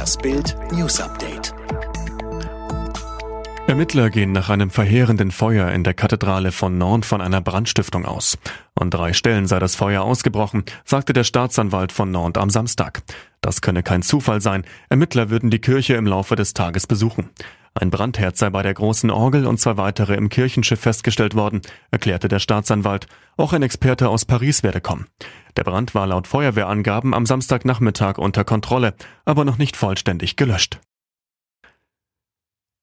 Das Bild News Update. Ermittler gehen nach einem verheerenden Feuer in der Kathedrale von Nantes von einer Brandstiftung aus. An drei Stellen sei das Feuer ausgebrochen, sagte der Staatsanwalt von Nantes am Samstag. Das könne kein Zufall sein. Ermittler würden die Kirche im Laufe des Tages besuchen. Ein Brandherd sei bei der großen Orgel und zwei weitere im Kirchenschiff festgestellt worden, erklärte der Staatsanwalt. Auch ein Experte aus Paris werde kommen. Der Brand war laut Feuerwehrangaben am Samstagnachmittag unter Kontrolle, aber noch nicht vollständig gelöscht.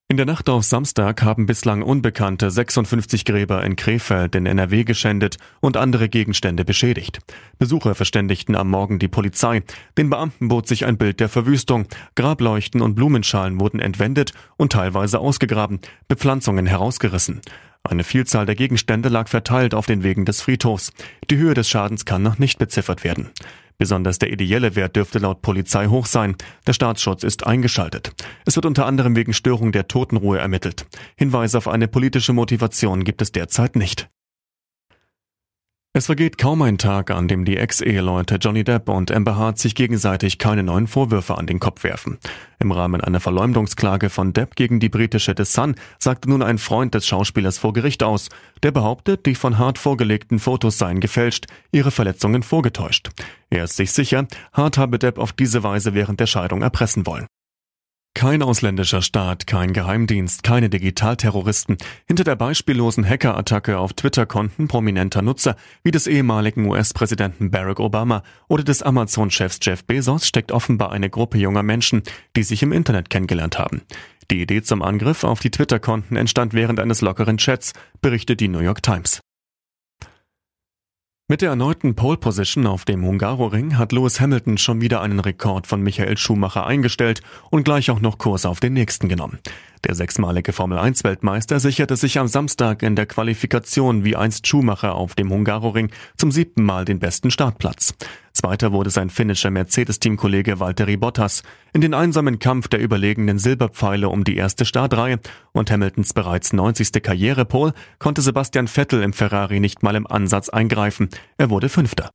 In der Nacht auf Samstag haben bislang Unbekannte 56 Gräber in Krefeld in NRW geschändet und andere Gegenstände beschädigt. Besucher verständigten am Morgen die Polizei. Den Beamten bot sich ein Bild der Verwüstung. Grableuchten und Blumenschalen wurden entwendet und teilweise ausgegraben, Bepflanzungen herausgerissen. Eine Vielzahl der Gegenstände lag verteilt auf den Wegen des Friedhofs. Die Höhe des Schadens kann noch nicht beziffert werden. Besonders der ideelle Wert dürfte laut Polizei hoch sein. Der Staatsschutz ist eingeschaltet. Es wird unter anderem wegen Störung der Totenruhe ermittelt. Hinweise auf eine politische Motivation gibt es derzeit nicht. Es vergeht kaum ein Tag, an dem die Ex-Eheleute Johnny Depp und Amber Hart sich gegenseitig keine neuen Vorwürfe an den Kopf werfen. Im Rahmen einer Verleumdungsklage von Depp gegen die britische The Sun sagte nun ein Freund des Schauspielers vor Gericht aus. Der behauptet, die von Hart vorgelegten Fotos seien gefälscht, ihre Verletzungen vorgetäuscht. Er ist sich sicher, Hart habe Depp auf diese Weise während der Scheidung erpressen wollen. Kein ausländischer Staat, kein Geheimdienst, keine Digitalterroristen. Hinter der beispiellosen Hackerattacke auf Twitter-Konten prominenter Nutzer wie des ehemaligen US-Präsidenten Barack Obama oder des Amazon-Chefs Jeff Bezos steckt offenbar eine Gruppe junger Menschen, die sich im Internet kennengelernt haben. Die Idee zum Angriff auf die Twitter-Konten entstand während eines lockeren Chats, berichtet die New York Times. Mit der erneuten Pole Position auf dem Hungaroring hat Lewis Hamilton schon wieder einen Rekord von Michael Schumacher eingestellt und gleich auch noch Kurs auf den nächsten genommen. Der sechsmalige Formel-1-Weltmeister sicherte sich am Samstag in der Qualifikation wie einst Schumacher auf dem Hungaroring zum siebten Mal den besten Startplatz. Zweiter wurde sein finnischer Mercedes-Teamkollege Valtteri Bottas in den einsamen Kampf der überlegenen Silberpfeile um die erste Startreihe und Hamiltons bereits 90. Karrierepol konnte Sebastian Vettel im Ferrari nicht mal im Ansatz eingreifen. Er wurde Fünfter.